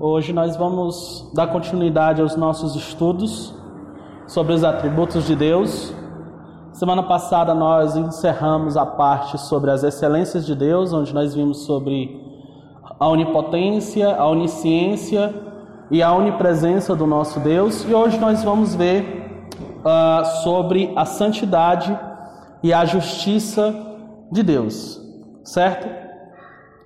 Hoje nós vamos dar continuidade aos nossos estudos sobre os atributos de Deus. Semana passada nós encerramos a parte sobre as excelências de Deus, onde nós vimos sobre a onipotência, a onisciência e a onipresença do nosso Deus. E hoje nós vamos ver uh, sobre a santidade e a justiça de Deus, certo?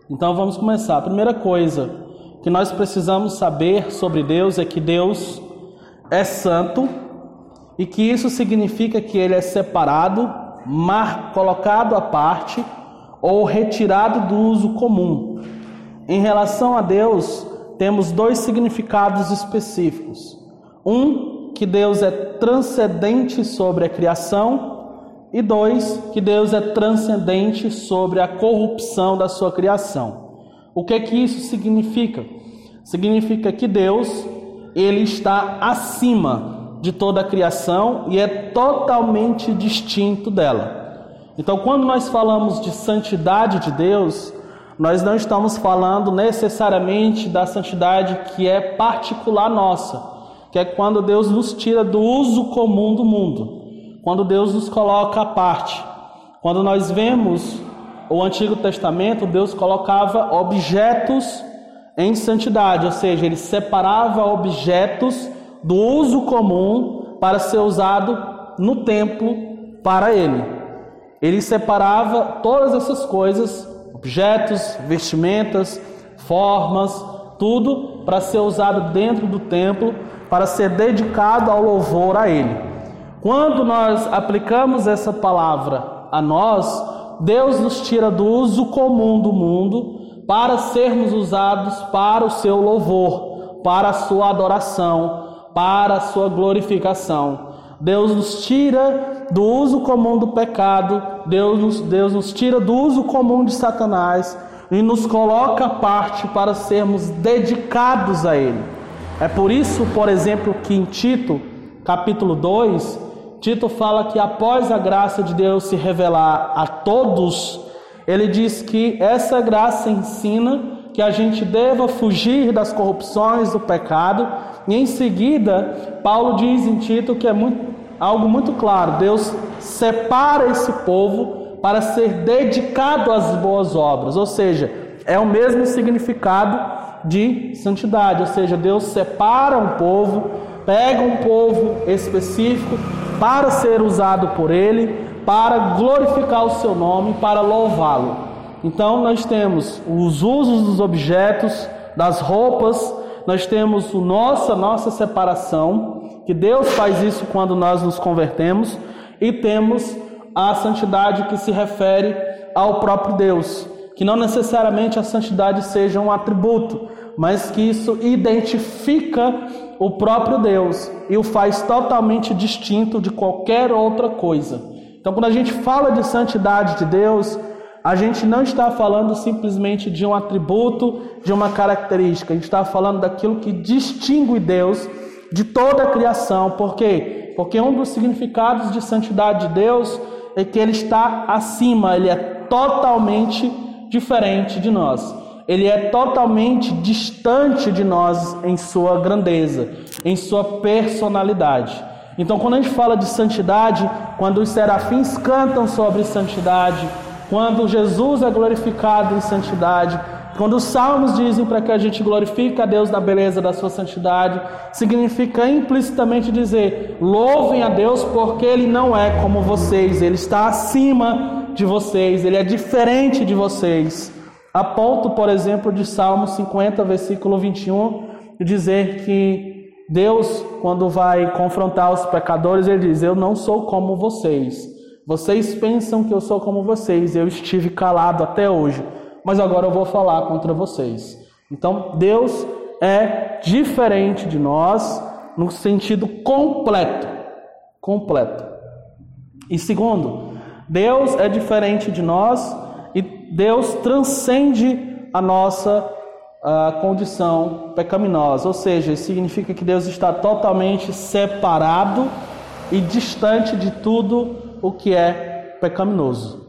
Então vamos começar. A primeira coisa que nós precisamos saber sobre Deus é que Deus é santo e que isso significa que ele é separado, mar, colocado à parte ou retirado do uso comum. Em relação a Deus, temos dois significados específicos. Um, que Deus é transcendente sobre a criação, e dois, que Deus é transcendente sobre a corrupção da sua criação. O que é que isso significa? Significa que Deus, ele está acima de toda a criação e é totalmente distinto dela. Então, quando nós falamos de santidade de Deus, nós não estamos falando necessariamente da santidade que é particular nossa, que é quando Deus nos tira do uso comum do mundo quando Deus nos coloca à parte. Quando nós vemos o Antigo Testamento, Deus colocava objetos em santidade, ou seja, ele separava objetos do uso comum para ser usado no templo para ele. Ele separava todas essas coisas, objetos, vestimentas, formas, tudo para ser usado dentro do templo, para ser dedicado ao louvor a ele. Quando nós aplicamos essa palavra a nós, Deus nos tira do uso comum do mundo para sermos usados para o seu louvor, para a sua adoração, para a sua glorificação. Deus nos tira do uso comum do pecado, Deus nos, Deus nos tira do uso comum de Satanás e nos coloca à parte para sermos dedicados a Ele. É por isso, por exemplo, que em Tito, capítulo 2, Tito fala que após a graça de Deus se revelar a todos, ele diz que essa graça ensina que a gente deva fugir das corrupções do pecado, e em seguida, Paulo diz em Tito que é muito, algo muito claro: Deus separa esse povo para ser dedicado às boas obras, ou seja, é o mesmo significado de santidade, ou seja, Deus separa um povo, pega um povo específico para ser usado por Ele, para glorificar o seu nome, para louvá-lo. Então nós temos os usos dos objetos, das roupas, nós temos o nossa nossa separação, que Deus faz isso quando nós nos convertemos, e temos a santidade que se refere ao próprio Deus, que não necessariamente a santidade seja um atributo, mas que isso identifica o próprio Deus e o faz totalmente distinto de qualquer outra coisa. Então, quando a gente fala de santidade de Deus, a gente não está falando simplesmente de um atributo, de uma característica, a gente está falando daquilo que distingue Deus de toda a criação. Por quê? Porque um dos significados de santidade de Deus é que ele está acima, ele é totalmente diferente de nós ele é totalmente distante de nós em sua grandeza, em sua personalidade. Então, quando a gente fala de santidade, quando os serafins cantam sobre santidade, quando Jesus é glorificado em santidade, quando os salmos dizem para que a gente glorifique a Deus na beleza da sua santidade, significa implicitamente dizer: louvem a Deus porque ele não é como vocês, ele está acima de vocês, ele é diferente de vocês. A ponto, por exemplo, de Salmo 50, versículo 21, de dizer que Deus, quando vai confrontar os pecadores, ele diz: Eu não sou como vocês. Vocês pensam que eu sou como vocês, eu estive calado até hoje, mas agora eu vou falar contra vocês. Então, Deus é diferente de nós no sentido completo. Completo. E segundo, Deus é diferente de nós Deus transcende a nossa a condição pecaminosa, ou seja, significa que Deus está totalmente separado e distante de tudo o que é pecaminoso.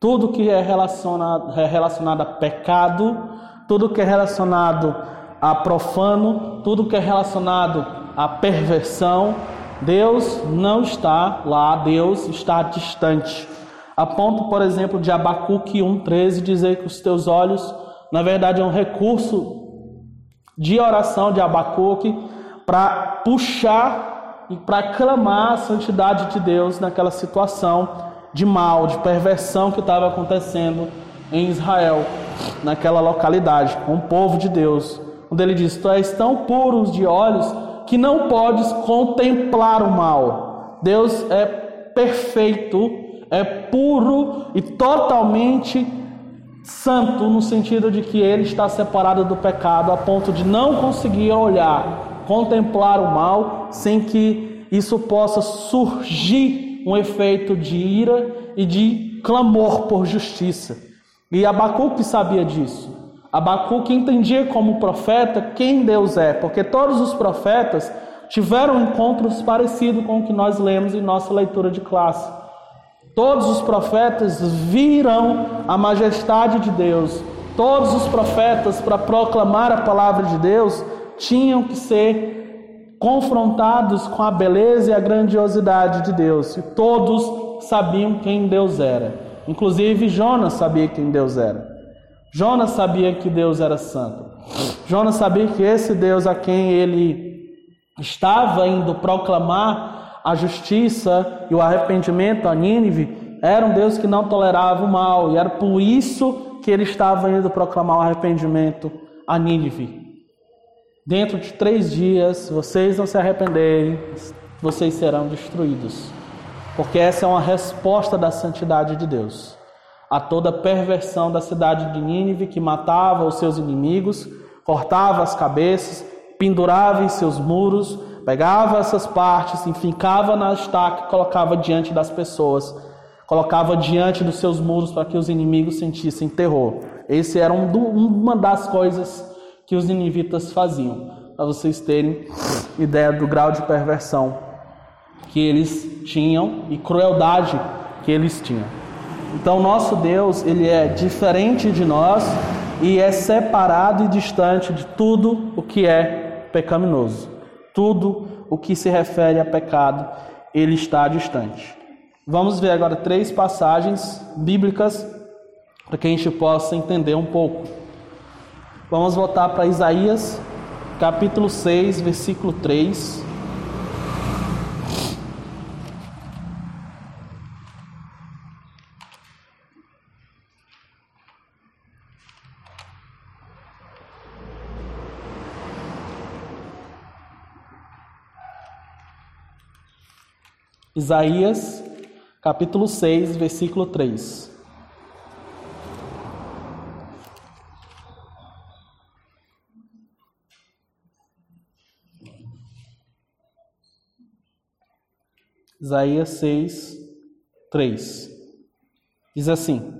Tudo que é relacionado, é relacionado a pecado, tudo que é relacionado a profano, tudo que é relacionado à perversão, Deus não está lá, Deus está distante. A ponto, por exemplo, de Abacuque 1,13 dizer que os teus olhos, na verdade, é um recurso de oração de Abacuque para puxar e para clamar a santidade de Deus naquela situação de mal, de perversão que estava acontecendo em Israel, naquela localidade, com o povo de Deus, onde ele diz: Tu és tão puros de olhos que não podes contemplar o mal. Deus é perfeito é puro e totalmente santo, no sentido de que ele está separado do pecado a ponto de não conseguir olhar, contemplar o mal, sem que isso possa surgir um efeito de ira e de clamor por justiça. E Abacuque sabia disso. Abacuque entendia como profeta quem Deus é, porque todos os profetas tiveram encontros parecidos com o que nós lemos em nossa leitura de classe. Todos os profetas viram a majestade de Deus. Todos os profetas, para proclamar a palavra de Deus, tinham que ser confrontados com a beleza e a grandiosidade de Deus. E todos sabiam quem Deus era. Inclusive Jonas sabia quem Deus era. Jonas sabia que Deus era santo. Jonas sabia que esse Deus a quem ele estava indo proclamar a justiça e o arrependimento a Nínive, era um Deus que não tolerava o mal, e era por isso que ele estava indo proclamar o arrependimento a Nínive. Dentro de três dias, vocês não se arrependerem, vocês serão destruídos. Porque essa é uma resposta da santidade de Deus a toda perversão da cidade de Nínive que matava os seus inimigos, cortava as cabeças, pendurava em seus muros, Pegava essas partes, enfincava na estaca e colocava diante das pessoas. Colocava diante dos seus muros para que os inimigos sentissem terror. Esse era um, uma das coisas que os ninivitas faziam. Para vocês terem ideia do grau de perversão que eles tinham e crueldade que eles tinham. Então, nosso Deus, ele é diferente de nós e é separado e distante de tudo o que é pecaminoso. Tudo o que se refere a pecado, ele está distante. Vamos ver agora três passagens bíblicas para que a gente possa entender um pouco. Vamos voltar para Isaías, capítulo 6, versículo 3. Isaías, capítulo 6, versículo 3. Isaías 6, 3. Diz assim: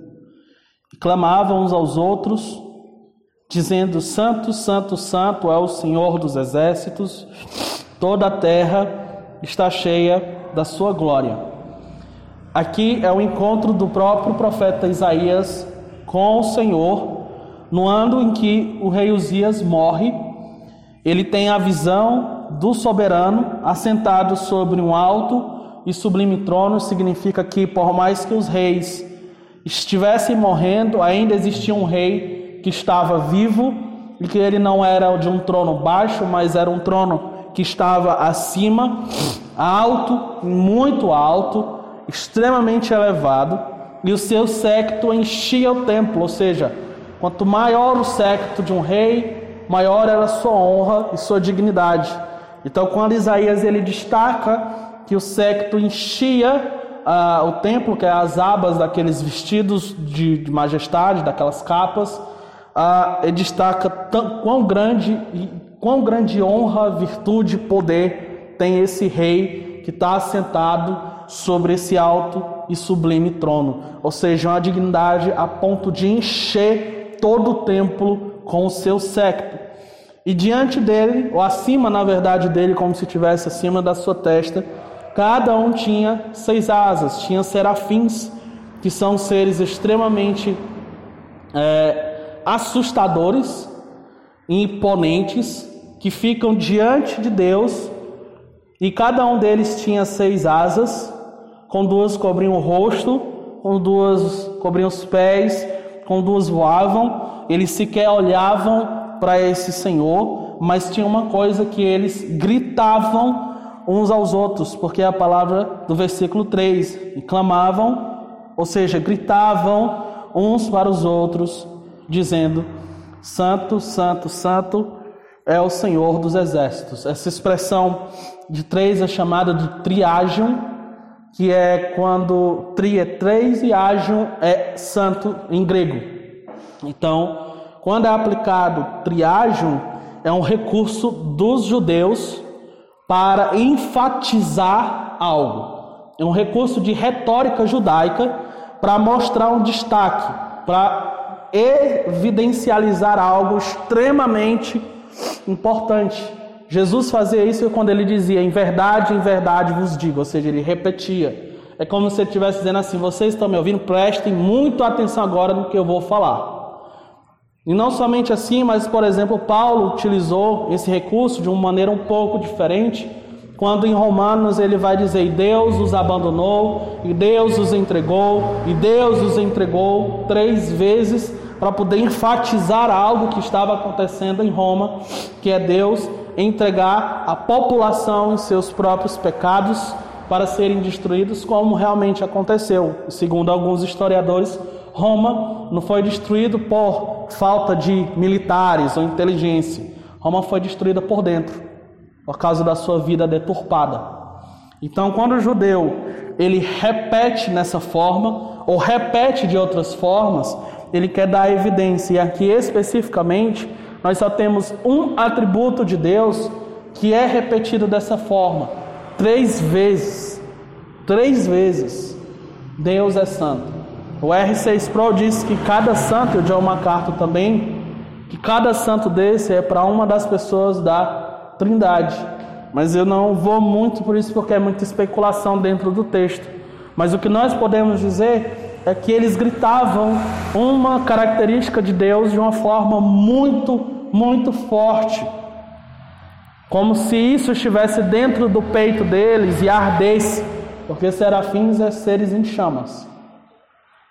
Clamavam uns aos outros, dizendo: Santo, Santo, Santo é o Senhor dos exércitos, toda a terra está cheia da sua glória. Aqui é o encontro do próprio profeta Isaías com o Senhor, no ano em que o rei Uzias morre. Ele tem a visão do soberano assentado sobre um alto e sublime trono, significa que por mais que os reis estivessem morrendo, ainda existia um rei que estava vivo e que ele não era de um trono baixo, mas era um trono que estava acima alto, muito alto, extremamente elevado, e o seu séquito enchia o templo, ou seja, quanto maior o séquito de um rei, maior era sua honra e sua dignidade. Então, quando Isaías ele destaca que o séquito enchia uh, o templo, que é as abas daqueles vestidos de, de majestade, daquelas capas, uh, ele destaca tão, quão grande quão grande honra, virtude, poder tem esse rei que está assentado sobre esse alto e sublime trono, ou seja, uma dignidade a ponto de encher todo o templo com o seu séquito. E diante dele, ou acima, na verdade, dele, como se estivesse acima da sua testa, cada um tinha seis asas, tinha serafins, que são seres extremamente é, assustadores e imponentes que ficam diante de Deus e cada um deles tinha seis asas, com duas cobriam o rosto, com duas cobriam os pés, com duas voavam. Eles sequer olhavam para esse Senhor, mas tinha uma coisa que eles gritavam uns aos outros, porque é a palavra do versículo 3, e clamavam, ou seja, gritavam uns para os outros, dizendo: Santo, Santo, Santo é o Senhor dos exércitos. Essa expressão de três é chamada de triagium, que é quando tri é três e agium é santo em grego. Então, quando é aplicado triagium, é um recurso dos judeus para enfatizar algo. É um recurso de retórica judaica para mostrar um destaque, para evidencializar algo extremamente importante. Jesus fazia isso quando ele dizia: Em verdade, em verdade vos digo, ou seja, ele repetia. É como se ele estivesse dizendo assim: Vocês estão me ouvindo? Prestem muito atenção agora no que eu vou falar. E não somente assim, mas, por exemplo, Paulo utilizou esse recurso de uma maneira um pouco diferente, quando em Romanos ele vai dizer: Deus os abandonou, e Deus os entregou, e Deus os entregou três vezes para poder enfatizar algo que estava acontecendo em Roma, que é Deus entregar a população em seus próprios pecados para serem destruídos, como realmente aconteceu. Segundo alguns historiadores, Roma não foi destruído por falta de militares ou inteligência. Roma foi destruída por dentro, por causa da sua vida deturpada. Então, quando o judeu ele repete nessa forma ou repete de outras formas, ele quer dar evidência. E aqui especificamente, nós só temos um atributo de Deus que é repetido dessa forma, três vezes. Três vezes. Deus é santo. O R6 Pro diz que cada santo, e o John MacArthur também, que cada santo desse é para uma das pessoas da Trindade. Mas eu não vou muito por isso, porque é muita especulação dentro do texto. Mas o que nós podemos dizer é que eles gritavam uma característica de Deus de uma forma muito, muito forte. Como se isso estivesse dentro do peito deles e ardesse, porque serafins é seres em chamas.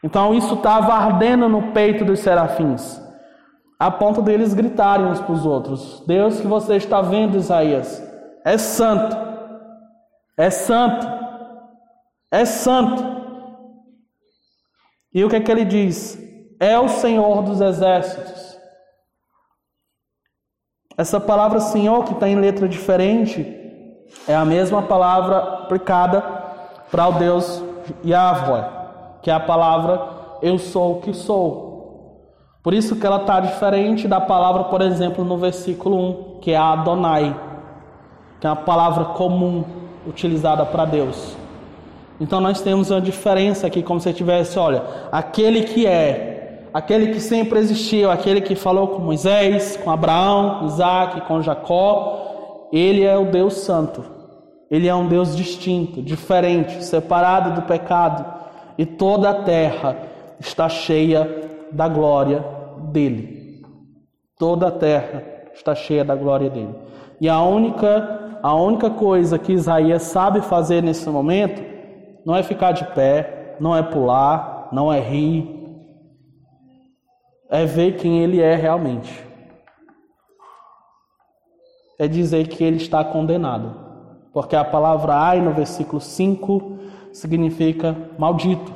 Então isso estava ardendo no peito dos serafins, a ponto deles gritarem uns para os outros: Deus que você está vendo, Isaías, é santo, é santo, é santo. E o que é que ele diz? É o Senhor dos exércitos. Essa palavra Senhor, que está em letra diferente, é a mesma palavra aplicada para o Deus Yahweh, que é a palavra Eu sou o que sou. Por isso que ela está diferente da palavra, por exemplo, no versículo 1, que é Adonai, que é uma palavra comum utilizada para Deus. Então nós temos uma diferença aqui, como se tivesse, olha, aquele que é, aquele que sempre existiu, aquele que falou com Moisés, com Abraão, com Isaac, com Jacó, ele é o Deus Santo. Ele é um Deus distinto, diferente, separado do pecado, e toda a terra está cheia da glória dele. Toda a terra está cheia da glória dele. E a única, a única coisa que Isaías sabe fazer nesse momento não é ficar de pé, não é pular, não é rir. É ver quem ele é realmente. É dizer que ele está condenado. Porque a palavra ai no versículo 5 significa maldito.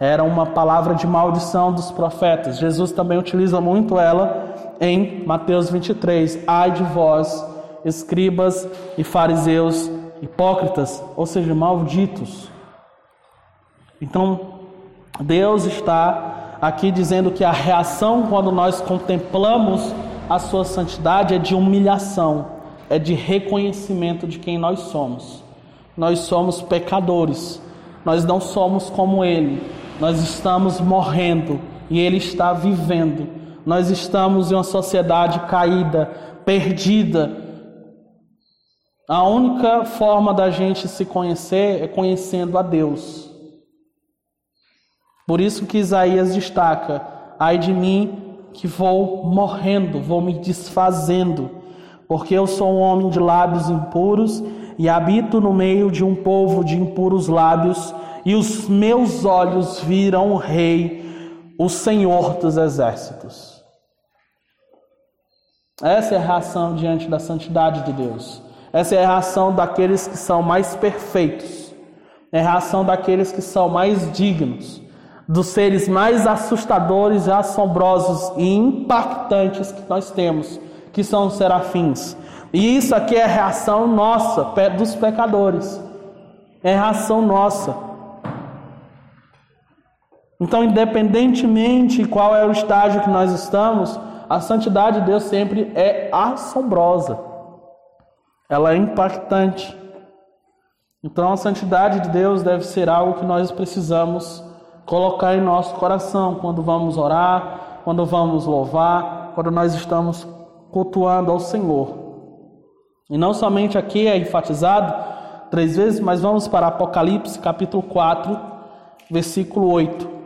Era uma palavra de maldição dos profetas. Jesus também utiliza muito ela em Mateus 23. Ai de vós, escribas e fariseus hipócritas, ou seja, malditos. Então, Deus está aqui dizendo que a reação quando nós contemplamos a sua santidade é de humilhação, é de reconhecimento de quem nós somos. Nós somos pecadores, nós não somos como Ele, nós estamos morrendo e Ele está vivendo. Nós estamos em uma sociedade caída, perdida. A única forma da gente se conhecer é conhecendo a Deus. Por isso que Isaías destaca: ai de mim, que vou morrendo, vou me desfazendo, porque eu sou um homem de lábios impuros e habito no meio de um povo de impuros lábios, e os meus olhos viram o Rei, o Senhor dos exércitos. Essa é a reação diante da santidade de Deus. Essa é a reação daqueles que são mais perfeitos. É a reação daqueles que são mais dignos, dos seres mais assustadores assombrosos e impactantes que nós temos, que são os serafins. E isso aqui é reação nossa, dos pecadores. É reação nossa. Então, independentemente qual é o estágio que nós estamos, a santidade de Deus sempre é assombrosa. Ela é impactante. Então, a santidade de Deus deve ser algo que nós precisamos colocar em nosso coração quando vamos orar, quando vamos louvar, quando nós estamos cultuando ao Senhor. E não somente aqui é enfatizado três vezes, mas vamos para Apocalipse capítulo 4, versículo 8.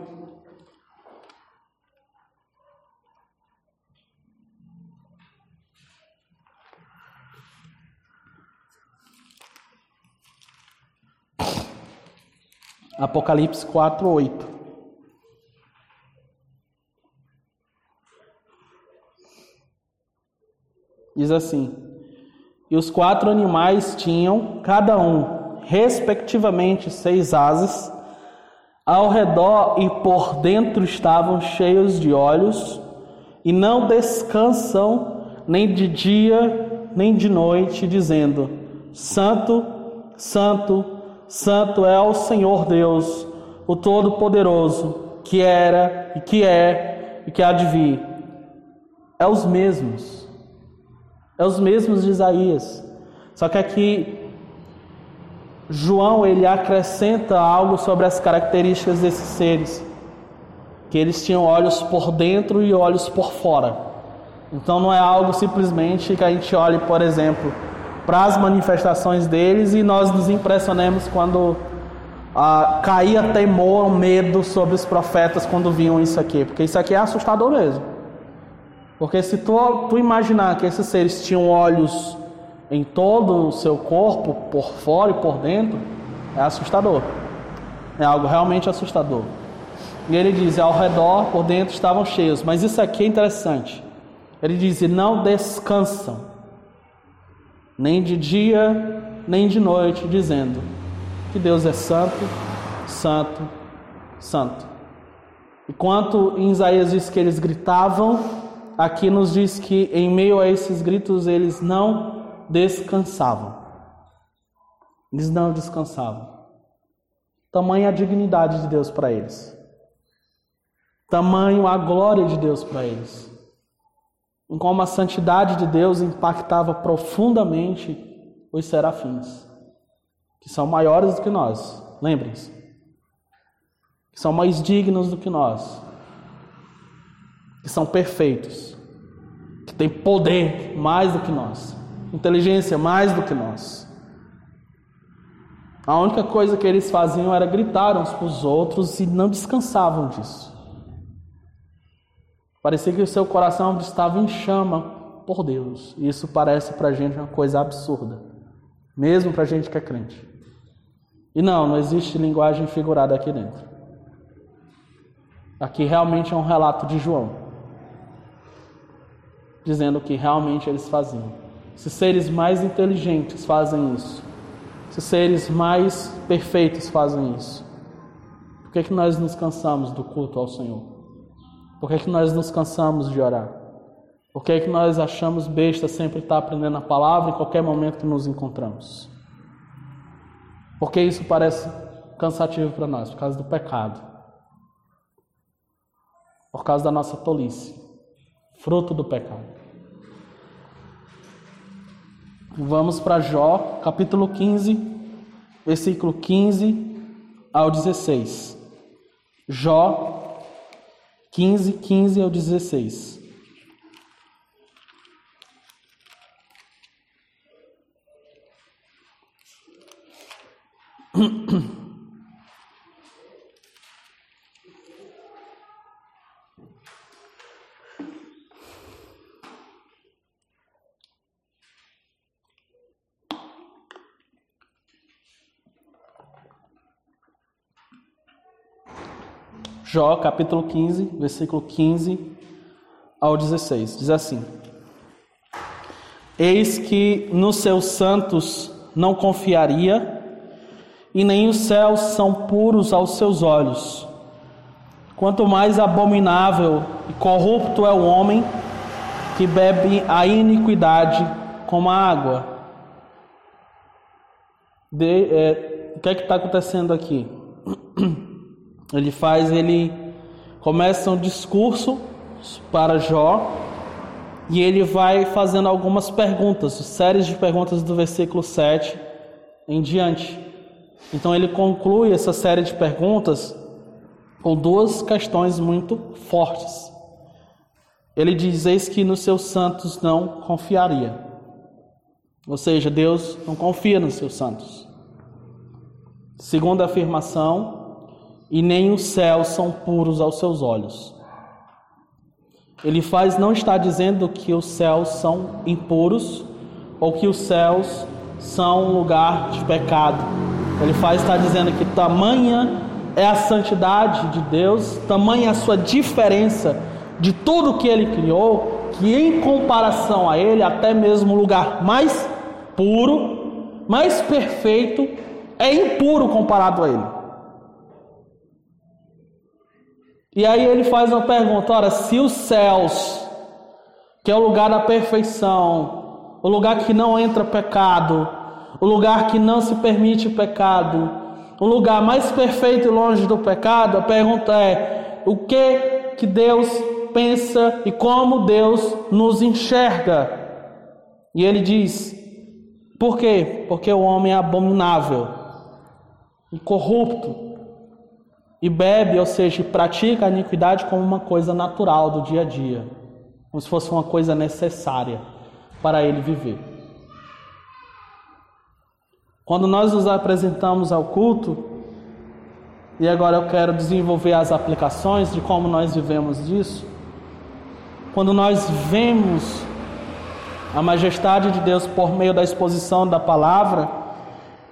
Apocalipse 4, 8. Diz assim: e os quatro animais tinham, cada um, respectivamente, seis asas. Ao redor e por dentro estavam cheios de olhos, e não descansam nem de dia nem de noite, dizendo: Santo, Santo, Santo é o Senhor Deus, o Todo-Poderoso, que era e que é e que há de vir. É os mesmos é os mesmos de Isaías. Só que aqui João ele acrescenta algo sobre as características desses seres. Que eles tinham olhos por dentro e olhos por fora. Então não é algo simplesmente que a gente olhe, por exemplo, para as manifestações deles e nós nos impressionemos quando ah, caía temor, medo sobre os profetas quando viam isso aqui, porque isso aqui é assustador mesmo. Porque se tu, tu imaginar que esses seres tinham olhos em todo o seu corpo, por fora e por dentro, é assustador. É algo realmente assustador. E ele diz: ao redor, por dentro estavam cheios. Mas isso aqui é interessante. Ele diz: não descansam, nem de dia, nem de noite, dizendo que Deus é santo, santo, santo. Enquanto em Isaías diz que eles gritavam, aqui nos diz que em meio a esses gritos eles não descansavam. Eles não descansavam. Tamanha a dignidade de Deus para eles. Tamanho a glória de Deus para eles. Em como a santidade de Deus impactava profundamente os serafins, que são maiores do que nós, lembrem-se. Que são mais dignos do que nós que são perfeitos, que têm poder mais do que nós, inteligência mais do que nós. A única coisa que eles faziam era gritar uns para os outros e não descansavam disso. Parecia que o seu coração estava em chama por Deus. Isso parece para a gente uma coisa absurda, mesmo para a gente que é crente. E não, não existe linguagem figurada aqui dentro. Aqui realmente é um relato de João dizendo o que realmente eles faziam. Se seres mais inteligentes fazem isso, se seres mais perfeitos fazem isso, por que, que nós nos cansamos do culto ao Senhor? Por que, que nós nos cansamos de orar? Por que, que nós achamos besta sempre estar aprendendo a palavra em qualquer momento que nos encontramos? Porque isso parece cansativo para nós, por causa do pecado, por causa da nossa tolice fruto do pecado. Vamos para Jó, capítulo 15, versículo 15 ao 16. Jó 15, 15 ao 16. Jó, capítulo 15, versículo 15 ao 16. Diz assim: Eis que nos seus santos não confiaria, e nem os céus são puros aos seus olhos. Quanto mais abominável e corrupto é o homem que bebe a iniquidade como a água. De, é, o que é que está acontecendo aqui? Ele faz, ele começa um discurso para Jó e ele vai fazendo algumas perguntas, séries de perguntas do versículo 7 em diante. Então ele conclui essa série de perguntas com duas questões muito fortes. Ele diz: Eis que nos seus santos não confiaria. Ou seja, Deus não confia nos seus santos. Segunda afirmação, e nem os céus são puros aos seus olhos. Ele faz não está dizendo que os céus são impuros ou que os céus são um lugar de pecado. Ele faz está dizendo que tamanha é a santidade de Deus, tamanha a sua diferença de tudo que ele criou, que em comparação a ele, até mesmo o lugar mais puro, mais perfeito, é impuro comparado a ele. E aí ele faz uma pergunta: ora, se os céus, que é o lugar da perfeição, o lugar que não entra pecado, o lugar que não se permite pecado, o lugar mais perfeito e longe do pecado, a pergunta é: o que que Deus pensa e como Deus nos enxerga? E ele diz: por quê? Porque o homem é abominável corrupto e bebe, ou seja, pratica a iniquidade como uma coisa natural do dia a dia, como se fosse uma coisa necessária para ele viver. Quando nós nos apresentamos ao culto, e agora eu quero desenvolver as aplicações de como nós vivemos disso, quando nós vemos a majestade de Deus por meio da exposição da palavra,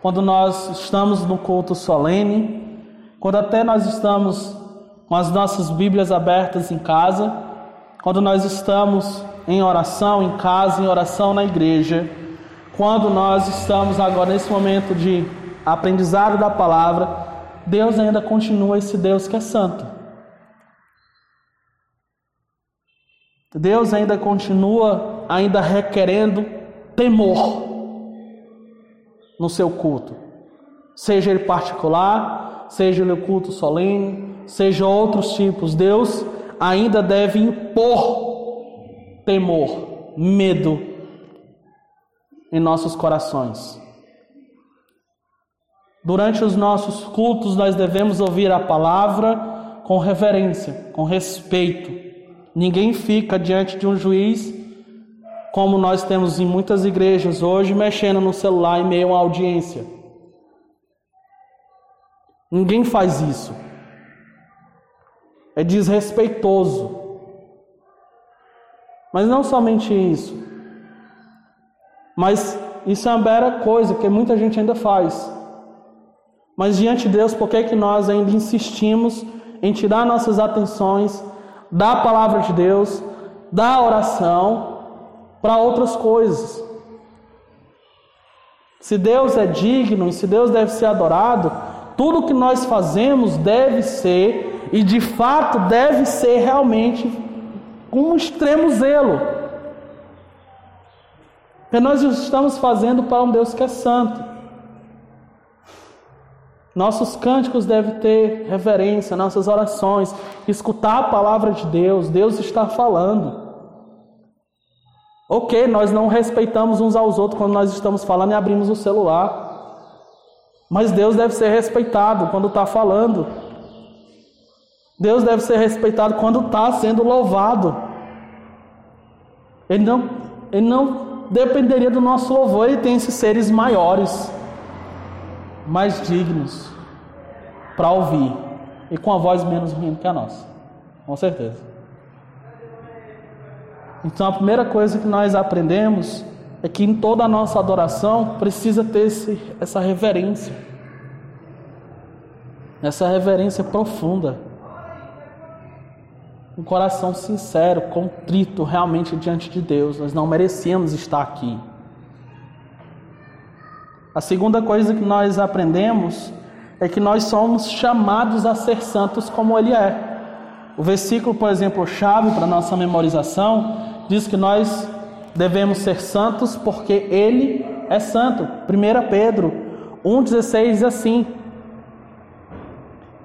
quando nós estamos no culto solene, quando até nós estamos com as nossas Bíblias abertas em casa, quando nós estamos em oração em casa, em oração na igreja, quando nós estamos agora nesse momento de aprendizado da palavra, Deus ainda continua esse Deus que é santo. Deus ainda continua ainda requerendo temor no seu culto, seja ele particular, seja no culto solene, seja outros tipos, Deus ainda deve impor temor, medo em nossos corações. Durante os nossos cultos, nós devemos ouvir a palavra com reverência, com respeito. Ninguém fica diante de um juiz, como nós temos em muitas igrejas hoje, mexendo no celular em meio a uma audiência. Ninguém faz isso. É desrespeitoso. Mas não somente isso. Mas isso é uma mera coisa que muita gente ainda faz. Mas diante de Deus, por que, que nós ainda insistimos em tirar nossas atenções da palavra de Deus, da oração, para outras coisas? Se Deus é digno e se Deus deve ser adorado, tudo que nós fazemos deve ser, e de fato deve ser realmente, com um extremo zelo. Porque nós estamos fazendo para um Deus que é santo. Nossos cânticos devem ter reverência, nossas orações, escutar a palavra de Deus, Deus está falando. Ok, nós não respeitamos uns aos outros quando nós estamos falando e abrimos o celular. Mas Deus deve ser respeitado quando está falando. Deus deve ser respeitado quando está sendo louvado. Ele não, ele não dependeria do nosso louvor, ele tem esses seres maiores, mais dignos para ouvir e com a voz menos ruim que a nossa, com certeza. Então a primeira coisa que nós aprendemos é que em toda a nossa adoração precisa ter esse, essa reverência, essa reverência profunda. um coração sincero, contrito realmente diante de Deus. Nós não merecíamos estar aqui. A segunda coisa que nós aprendemos é que nós somos chamados a ser santos como Ele é. O versículo, por exemplo, chave para nossa memorização, diz que nós devemos ser santos porque Ele é santo. 1 Pedro 1,16 diz assim.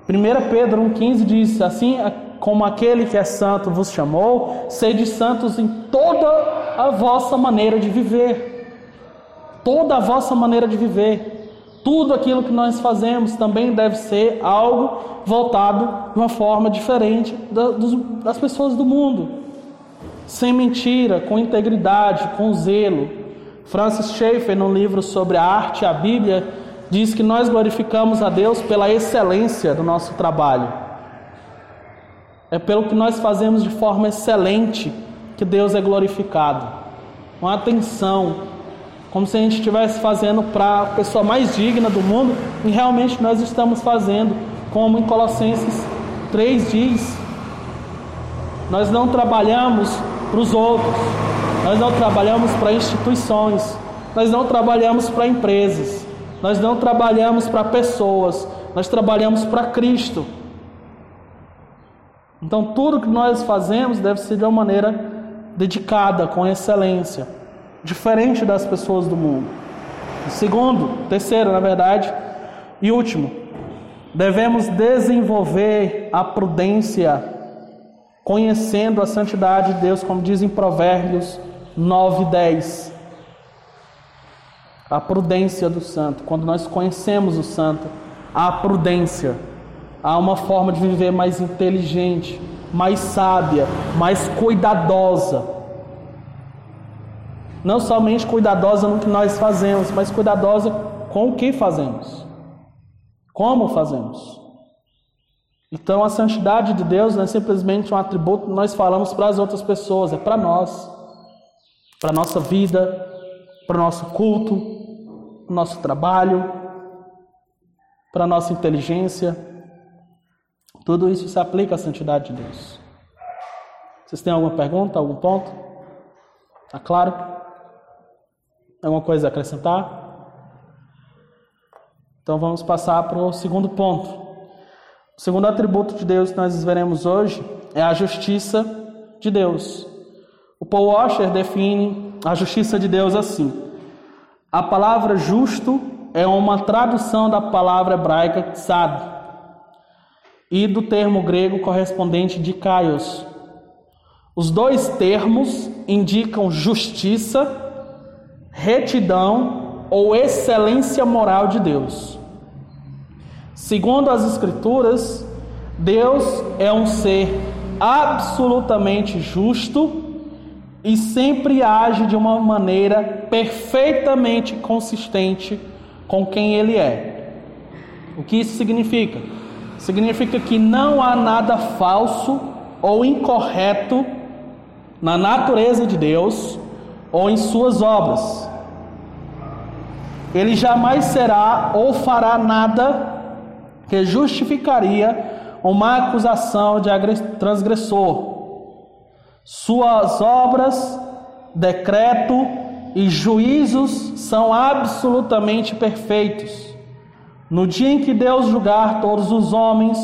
1 Pedro 1,15 diz assim: como aquele que é santo vos chamou, sede santos em toda a vossa maneira de viver. Toda a vossa maneira de viver. Tudo aquilo que nós fazemos também deve ser algo voltado de uma forma diferente das pessoas do mundo. Sem mentira, com integridade, com zelo. Francis Schaeffer, no livro sobre a arte e a Bíblia, diz que nós glorificamos a Deus pela excelência do nosso trabalho é pelo que nós fazemos de forma excelente que Deus é glorificado. Com atenção, como se a gente estivesse fazendo para a pessoa mais digna do mundo, e realmente nós estamos fazendo, como em Colossenses 3 diz. Nós não trabalhamos para os outros, nós não trabalhamos para instituições, nós não trabalhamos para empresas, nós não trabalhamos para pessoas, nós trabalhamos para Cristo. Então, tudo que nós fazemos deve ser de uma maneira dedicada, com excelência, diferente das pessoas do mundo. Segundo, terceiro, na verdade, e último, devemos desenvolver a prudência, conhecendo a santidade de Deus, como diz em Provérbios 9 e 10. A prudência do santo, quando nós conhecemos o santo, a prudência há uma forma de viver mais inteligente, mais sábia, mais cuidadosa. Não somente cuidadosa no que nós fazemos, mas cuidadosa com o que fazemos. Como fazemos. Então a santidade de Deus não é simplesmente um atributo que nós falamos para as outras pessoas, é para nós, para a nossa vida, para o nosso culto, para o nosso trabalho, para a nossa inteligência. Tudo isso se aplica à santidade de Deus. Vocês têm alguma pergunta, algum ponto? Está claro? Alguma coisa a acrescentar? Então vamos passar para o segundo ponto. O segundo atributo de Deus que nós veremos hoje é a justiça de Deus. O Paul Washer define a justiça de Deus assim: a palavra justo é uma tradução da palavra hebraica tzad, e do termo grego correspondente de kaios. Os dois termos indicam justiça, retidão ou excelência moral de Deus. Segundo as Escrituras, Deus é um ser absolutamente justo e sempre age de uma maneira perfeitamente consistente com quem Ele é. O que isso significa? significa que não há nada falso ou incorreto na natureza de Deus ou em suas obras. Ele jamais será ou fará nada que justificaria uma acusação de transgressor. Suas obras, decreto e juízos são absolutamente perfeitos. No dia em que Deus julgar todos os homens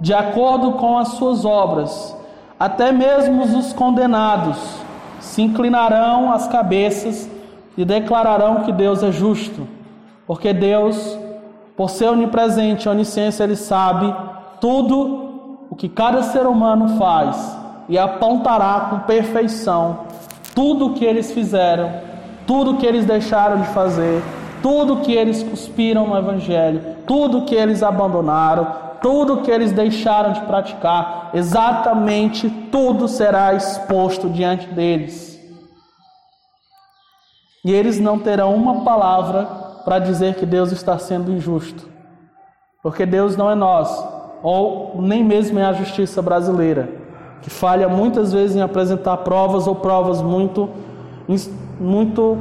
de acordo com as suas obras, até mesmo os condenados se inclinarão as cabeças e declararão que Deus é justo, porque Deus, por ser onipresente onisciência, Ele sabe tudo o que cada ser humano faz e apontará com perfeição tudo o que eles fizeram, tudo o que eles deixaram de fazer tudo que eles cuspiram no Evangelho, tudo que eles abandonaram, tudo que eles deixaram de praticar, exatamente tudo será exposto diante deles. E eles não terão uma palavra para dizer que Deus está sendo injusto, porque Deus não é nós, ou nem mesmo é a justiça brasileira, que falha muitas vezes em apresentar provas ou provas muito, muito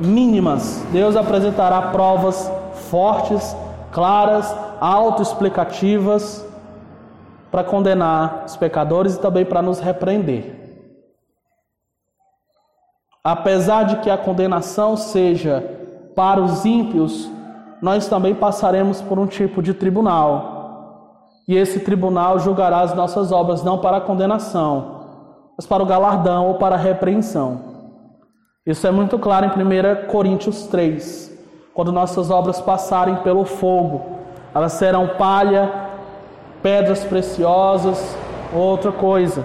mínimas. Deus apresentará provas fortes, claras, autoexplicativas. para condenar os pecadores e também para nos repreender. Apesar de que a condenação seja para os ímpios, nós também passaremos por um tipo de tribunal. E esse tribunal julgará as nossas obras não para a condenação, mas para o galardão ou para a repreensão. Isso é muito claro em 1 Coríntios 3. Quando nossas obras passarem pelo fogo, elas serão palha, pedras preciosas, outra coisa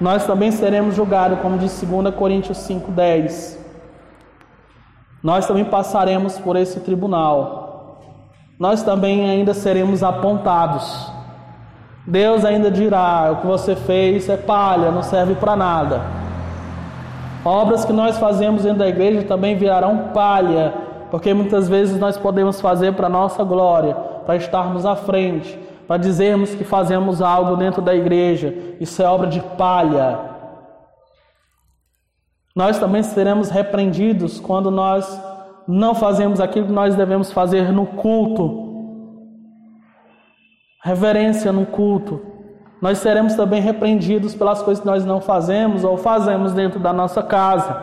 nós também seremos julgados, como diz 2 Coríntios 5,10. Nós também passaremos por esse tribunal. Nós também ainda seremos apontados. Deus ainda dirá: o que você fez é palha, não serve para nada. Obras que nós fazemos dentro da igreja também virarão palha, porque muitas vezes nós podemos fazer para nossa glória, para estarmos à frente, para dizermos que fazemos algo dentro da igreja. Isso é obra de palha. Nós também seremos repreendidos quando nós não fazemos aquilo que nós devemos fazer no culto. Reverência no culto. Nós seremos também repreendidos pelas coisas que nós não fazemos ou fazemos dentro da nossa casa.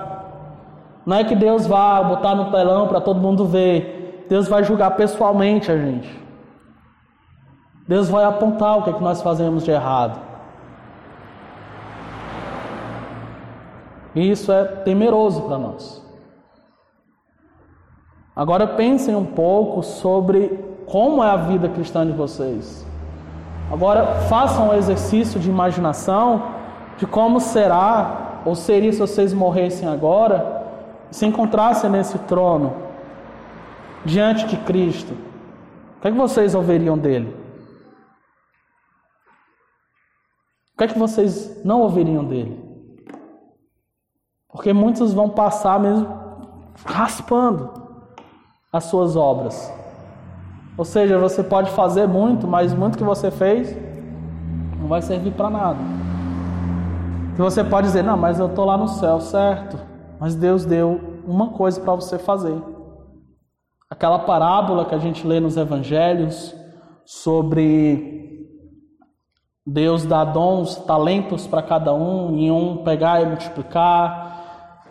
Não é que Deus vá botar no telão para todo mundo ver. Deus vai julgar pessoalmente a gente. Deus vai apontar o que, é que nós fazemos de errado. E isso é temeroso para nós. Agora pensem um pouco sobre como é a vida cristã de vocês. Agora façam um exercício de imaginação de como será ou seria se vocês morressem agora se encontrassem nesse trono diante de Cristo. O que, é que vocês ouviriam dele? O que é que vocês não ouviriam dele? Porque muitos vão passar mesmo raspando as suas obras. Ou seja, você pode fazer muito, mas muito que você fez não vai servir para nada. E você pode dizer: "Não, mas eu estou lá no céu, certo? Mas Deus deu uma coisa para você fazer". Aquela parábola que a gente lê nos evangelhos sobre Deus dá dons, talentos para cada um, e um pegar e multiplicar,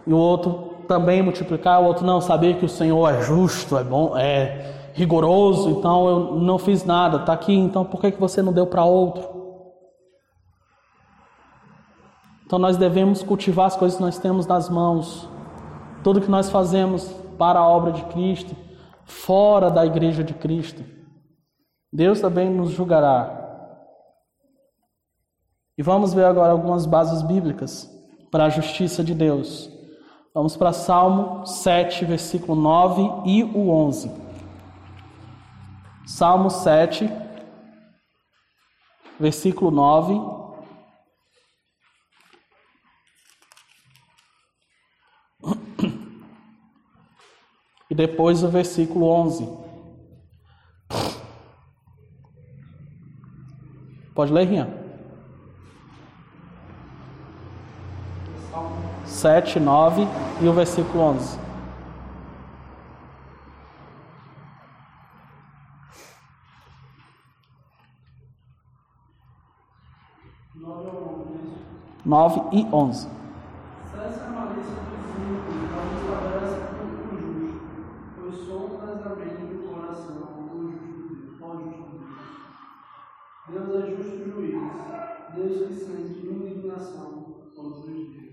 e o outro também multiplicar, o outro não saber que o Senhor é justo, é bom, é rigoroso, então eu não fiz nada, está aqui, então por que, que você não deu para outro? Então nós devemos cultivar as coisas que nós temos nas mãos, tudo que nós fazemos para a obra de Cristo, fora da igreja de Cristo. Deus também nos julgará e vamos ver agora algumas bases bíblicas para a justiça de Deus. Vamos para Salmo 7, versículo 9 e o 11. Salmo 7, versículo 9. E depois o versículo 11. Pode ler, Rian? 7, 9 e o versículo 11. Nove e onze. Cessa a malícia dos ímpios, não estabelece culto justo, pois soltas a mente do coração do justo Deus. Deus é justo juiz, Deus que sente indignação todos os dias.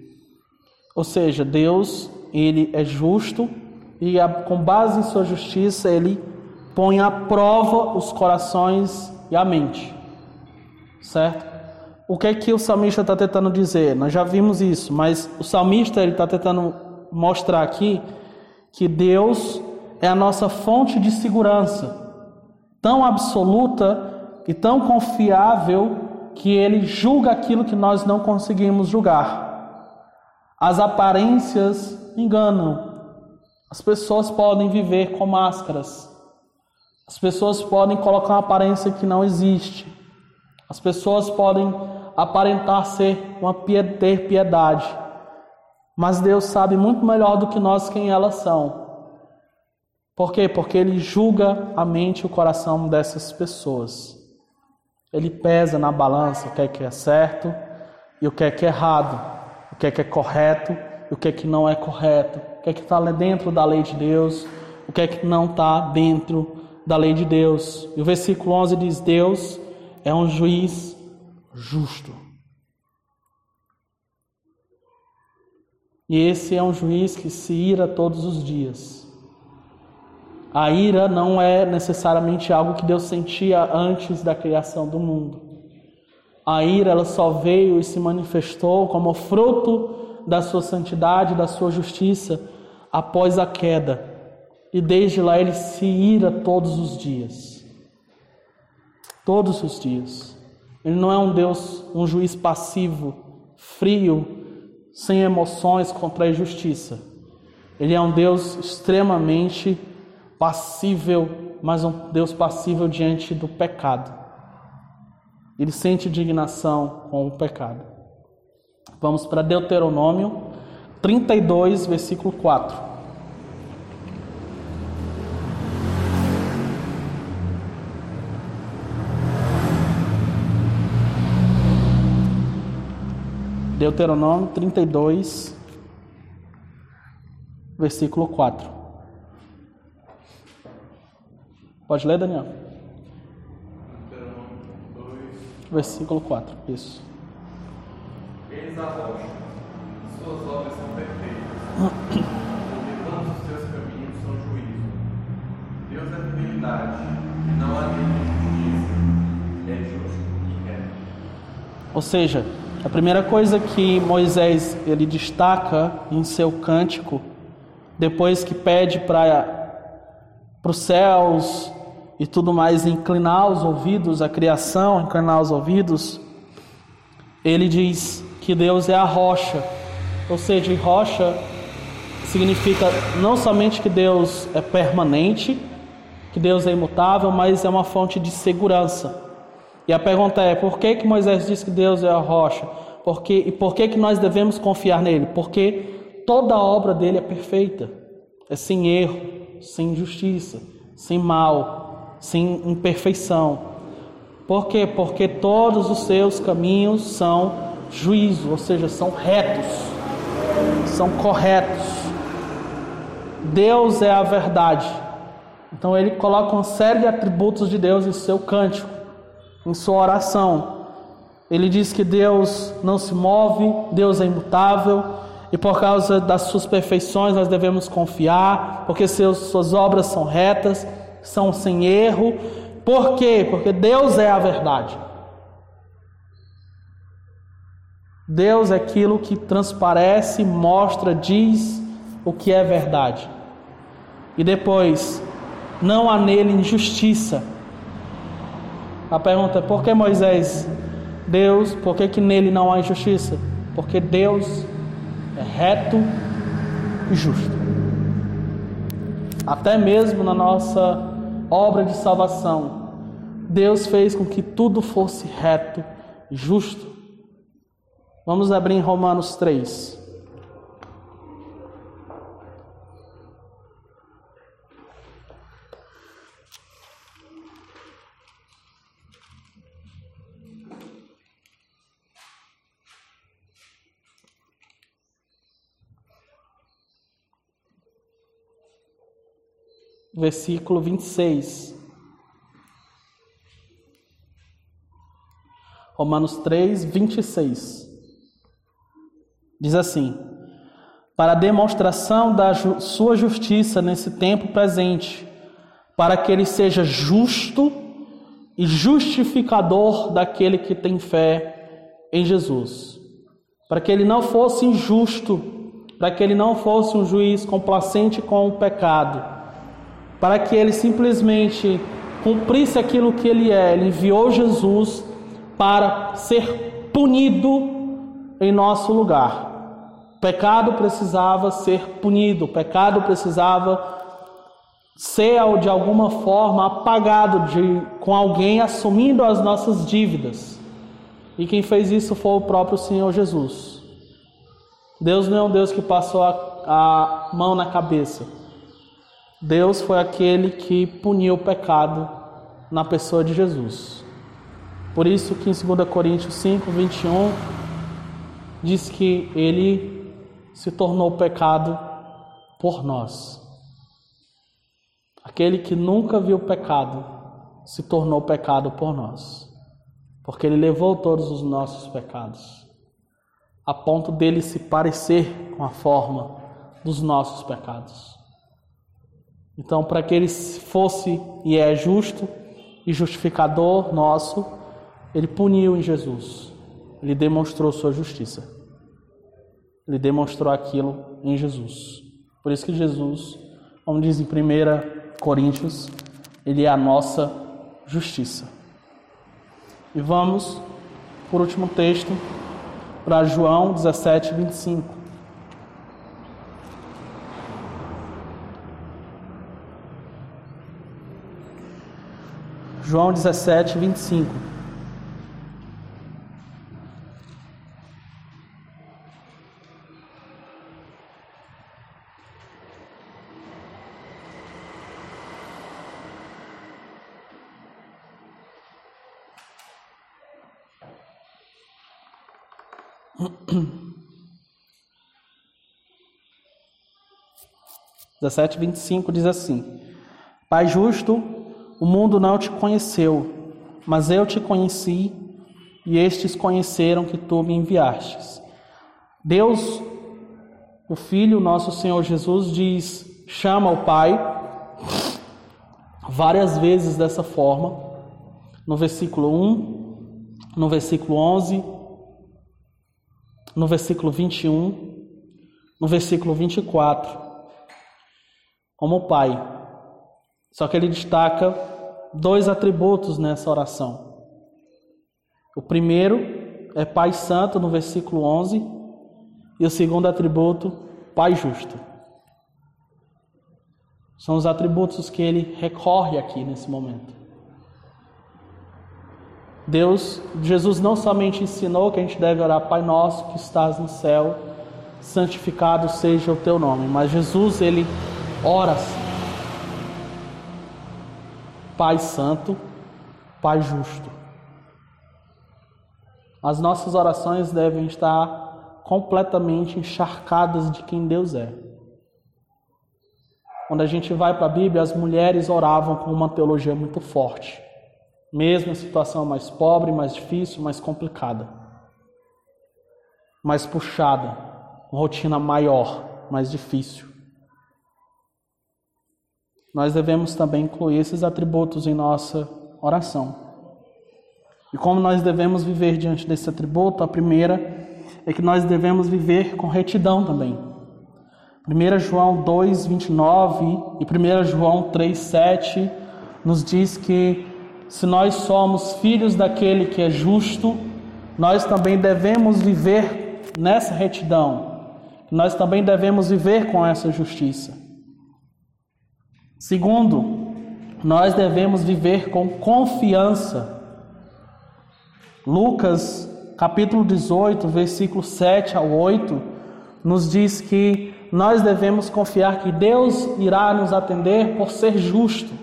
Ou seja, Deus, ele é justo e com base em sua justiça, ele põe à prova os corações e a mente. Certo? O que é que o salmista está tentando dizer? Nós já vimos isso, mas o salmista ele está tentando mostrar aqui que Deus é a nossa fonte de segurança, tão absoluta e tão confiável que ele julga aquilo que nós não conseguimos julgar. As aparências enganam. As pessoas podem viver com máscaras. As pessoas podem colocar uma aparência que não existe. As pessoas podem aparentar ser uma ter piedade. Mas Deus sabe muito melhor do que nós quem elas são. Por quê? Porque Ele julga a mente e o coração dessas pessoas. Ele pesa na balança o que é que é certo e o que é que é errado, o que é que é correto e o que é que não é correto, o que é que está dentro da lei de Deus, o que é que não está dentro da lei de Deus. E o versículo 11 diz: Deus é um juiz justo. E esse é um juiz que se ira todos os dias. A ira não é necessariamente algo que Deus sentia antes da criação do mundo. A ira ela só veio e se manifestou como fruto da sua santidade, da sua justiça após a queda. E desde lá ele se ira todos os dias. Todos os dias. Ele não é um Deus, um juiz passivo, frio, sem emoções contra a injustiça. Ele é um Deus extremamente passível, mas um Deus passível diante do pecado. Ele sente indignação com o pecado. Vamos para Deuteronômio 32, versículo 4. Deuteronômio 32, versículo 4. Pode ler, Daniel? Versículo 4, isso. Eis a rocha, suas obras são perfeitas, porque todos os seus caminhos são juízo. Deus é fidelidade, não há nele justiça, é justo e reto. Ou seja, a primeira coisa que Moisés ele destaca em seu cântico, depois que pede para para os céus e tudo mais, inclinar os ouvidos, a criação, inclinar os ouvidos, ele diz que Deus é a rocha, ou seja, rocha significa não somente que Deus é permanente, que Deus é imutável, mas é uma fonte de segurança. E a pergunta é: por que, que Moisés diz que Deus é a rocha? Por que, e por que, que nós devemos confiar nele? Porque toda a obra dele é perfeita, é sem erro, sem injustiça, sem mal, sem imperfeição. Por quê? Porque todos os seus caminhos são juízo, ou seja, são retos, são corretos. Deus é a verdade. Então ele coloca uma série de atributos de Deus em seu cântico, em sua oração. Ele diz que Deus não se move, Deus é imutável, e por causa das suas perfeições nós devemos confiar, porque seus, suas obras são retas, são sem erro. Por quê? Porque Deus é a verdade. Deus é aquilo que transparece, mostra, diz o que é verdade. E depois, não há nele injustiça. A pergunta é: por que Moisés, Deus, por que, que nele não há injustiça? Porque Deus é reto e justo. Até mesmo na nossa obra de salvação, Deus fez com que tudo fosse reto, justo. Vamos abrir em Romanos 3. Versículo 26. Romanos 3, 26. Diz assim: Para demonstração da ju sua justiça nesse tempo presente, para que ele seja justo e justificador daquele que tem fé em Jesus. Para que ele não fosse injusto, para que ele não fosse um juiz complacente com o pecado para que ele simplesmente cumprisse aquilo que ele é. Ele enviou Jesus para ser punido em nosso lugar. O pecado precisava ser punido, o pecado precisava ser de alguma forma apagado de, com alguém assumindo as nossas dívidas. E quem fez isso foi o próprio Senhor Jesus. Deus não é um Deus que passou a, a mão na cabeça. Deus foi aquele que puniu o pecado na pessoa de Jesus. Por isso que em 2 Coríntios 5, 21, diz que ele se tornou pecado por nós. Aquele que nunca viu pecado se tornou pecado por nós, porque ele levou todos os nossos pecados, a ponto dele se parecer com a forma dos nossos pecados. Então, para que ele fosse e é justo e justificador nosso, ele puniu em Jesus. Ele demonstrou sua justiça. Ele demonstrou aquilo em Jesus. Por isso que Jesus, como diz em 1 Coríntios, ele é a nossa justiça. E vamos, por último texto, para João 17, 25. João 17, 25. Dezessete, vinte e cinco diz assim: Pai justo, o mundo não te conheceu, mas eu te conheci, e estes conheceram que tu me enviastes. Deus, o Filho, nosso Senhor Jesus, diz: chama o Pai, várias vezes dessa forma, no versículo 1, no versículo 11 no versículo 21, no versículo 24, como Pai. Só que ele destaca dois atributos nessa oração. O primeiro é Pai Santo, no versículo 11, e o segundo atributo, Pai Justo. São os atributos que ele recorre aqui nesse momento. Deus, Jesus não somente ensinou que a gente deve orar Pai Nosso que estás no céu, santificado seja o teu nome, mas Jesus ele ora. Pai Santo, Pai Justo. As nossas orações devem estar completamente encharcadas de quem Deus é. Quando a gente vai para a Bíblia, as mulheres oravam com uma teologia muito forte mesmo em situação mais pobre, mais difícil, mais complicada, mais puxada, rotina maior, mais difícil. Nós devemos também incluir esses atributos em nossa oração. E como nós devemos viver diante desse atributo, a primeira é que nós devemos viver com retidão também. 1 João 2, 29 e 1 João 3, 7 nos diz que se nós somos filhos daquele que é justo, nós também devemos viver nessa retidão. Nós também devemos viver com essa justiça. Segundo, nós devemos viver com confiança. Lucas, capítulo 18, versículo 7 ao 8, nos diz que nós devemos confiar que Deus irá nos atender por ser justo.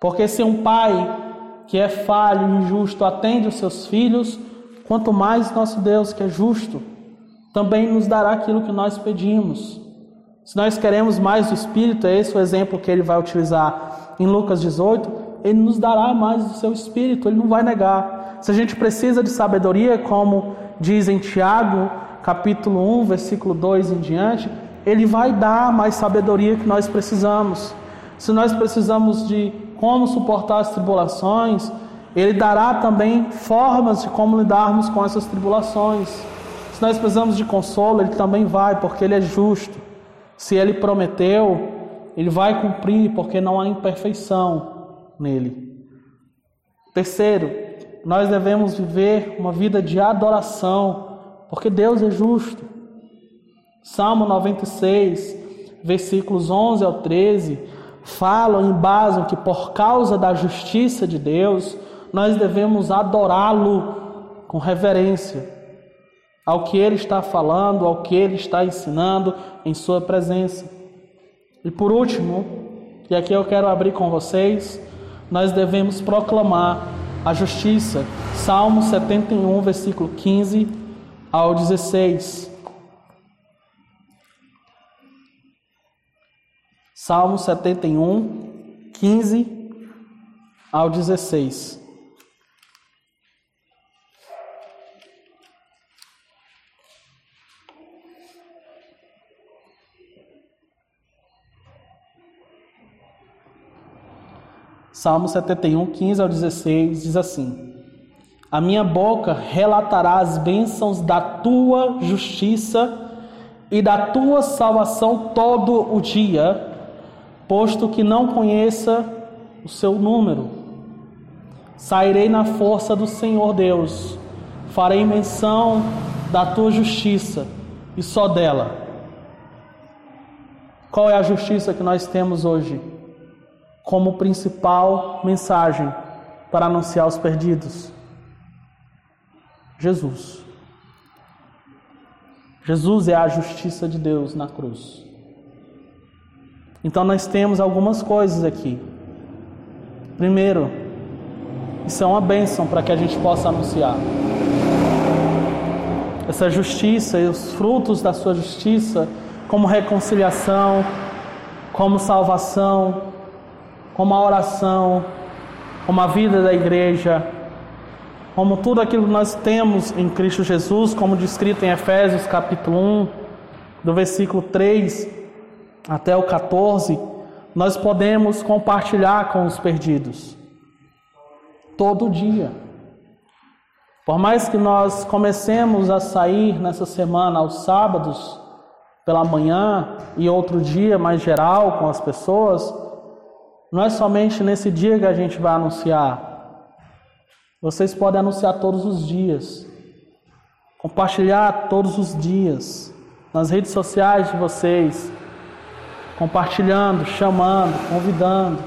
Porque se um pai que é falho e injusto atende os seus filhos, quanto mais nosso Deus, que é justo, também nos dará aquilo que nós pedimos. Se nós queremos mais do Espírito, é esse o exemplo que ele vai utilizar em Lucas 18, ele nos dará mais do seu Espírito, ele não vai negar. Se a gente precisa de sabedoria, como diz em Tiago, capítulo 1, versículo 2 em diante, ele vai dar mais sabedoria que nós precisamos. Se nós precisamos de como suportar as tribulações, Ele dará também formas de como lidarmos com essas tribulações. Se nós precisamos de consolo, Ele também vai, porque Ele é justo. Se Ele prometeu, Ele vai cumprir, porque não há imperfeição nele. Terceiro, nós devemos viver uma vida de adoração, porque Deus é justo. Salmo 96, versículos 11 ao 13 falam, embasam que por causa da justiça de Deus, nós devemos adorá-lo com reverência ao que ele está falando, ao que ele está ensinando em sua presença. E por último, e aqui eu quero abrir com vocês, nós devemos proclamar a justiça. Salmo 71, versículo 15 ao 16. Salmo 71, 15 ao 16. Salmo 71, 15 ao 16 diz assim: A minha boca relatará as bênçãos da tua justiça e da tua salvação todo o dia, posto que não conheça o seu número. Sairei na força do Senhor Deus, farei menção da tua justiça e só dela. Qual é a justiça que nós temos hoje? Como principal mensagem para anunciar os perdidos? Jesus. Jesus é a justiça de Deus na cruz. Então nós temos algumas coisas aqui. Primeiro, isso é uma bênção para que a gente possa anunciar. Essa justiça e os frutos da sua justiça, como reconciliação, como salvação, como a oração, como a vida da igreja, como tudo aquilo que nós temos em Cristo Jesus, como descrito em Efésios capítulo 1, do versículo 3 até o 14, nós podemos compartilhar com os perdidos. Todo dia. Por mais que nós comecemos a sair nessa semana aos sábados, pela manhã e outro dia mais geral com as pessoas, não é somente nesse dia que a gente vai anunciar. Vocês podem anunciar todos os dias. Compartilhar todos os dias. Nas redes sociais de vocês. Compartilhando, chamando, convidando.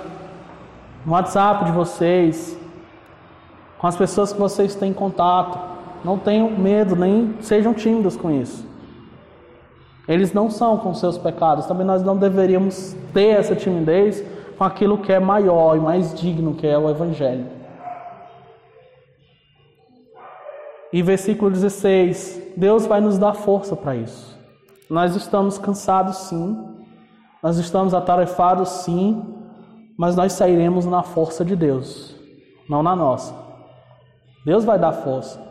No WhatsApp de vocês. Com as pessoas que vocês têm contato. Não tenham medo, nem sejam tímidos com isso. Eles não são com seus pecados. Também nós não deveríamos ter essa timidez com aquilo que é maior e mais digno, que é o Evangelho. E versículo 16: Deus vai nos dar força para isso. Nós estamos cansados, sim, nós estamos atarefados, sim, mas nós sairemos na força de Deus, não na nossa. Deus vai dar força.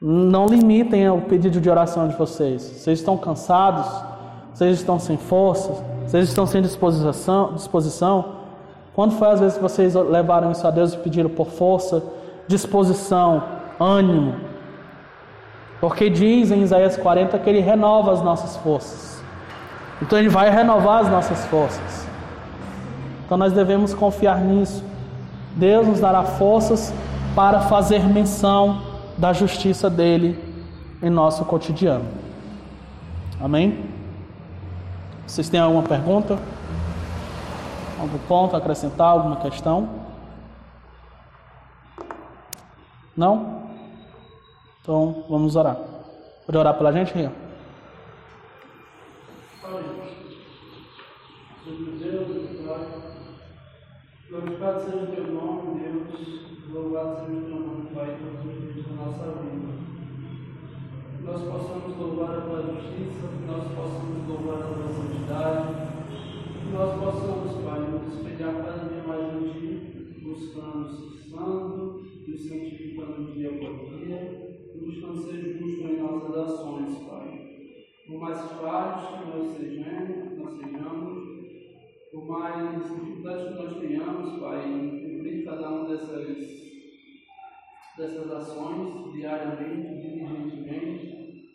Não limitem o pedido de oração de vocês. Vocês estão cansados? Vocês estão sem forças? Vocês estão sem disposição, disposição? Quando foi às vezes que vocês levaram isso a Deus e pediram por força, disposição, ânimo? Porque diz em Isaías 40 que Ele renova as nossas forças. Então Ele vai renovar as nossas forças. Então nós devemos confiar nisso. Deus nos dará forças para fazer menção da justiça dele em nosso cotidiano. Amém? Vocês têm alguma pergunta? Algum ponto a acrescentar? Alguma questão? Não? Então vamos orar. Pode orar pela gente, Rio? Glorificado seja o teu nome, Deus. Louvado seja o teu nome, Pai, todos os dias da nossa vida. Nós possamos louvar a tua justiça, nós possamos louvar a tua santidade, que nós possamos, Pai, nos espelhar cada dia mais em Ti, buscando ser santo, nos santificando dia por dia, buscando ser justo em nossas ações, Pai. Por mais falhos que nós sejamos, nós sejamos, por mais dificuldades que nós tenhamos, Pai, cumprir cada uma dessas dessas ações diariamente, diligentemente,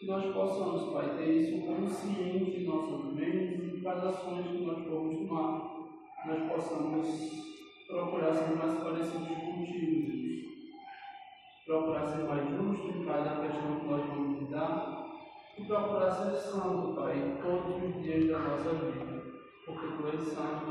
que nós possamos, Pai, ter isso consciente em nossas mentes e para as ações que nós formos tomar, nós possamos procurar ser mais parecidos contigo, Deus. Procurar ser mais justos em cada questão que nós vamos lidar e procurar ser santo, Pai, todos os dias da nossa vida, porque Tu és santo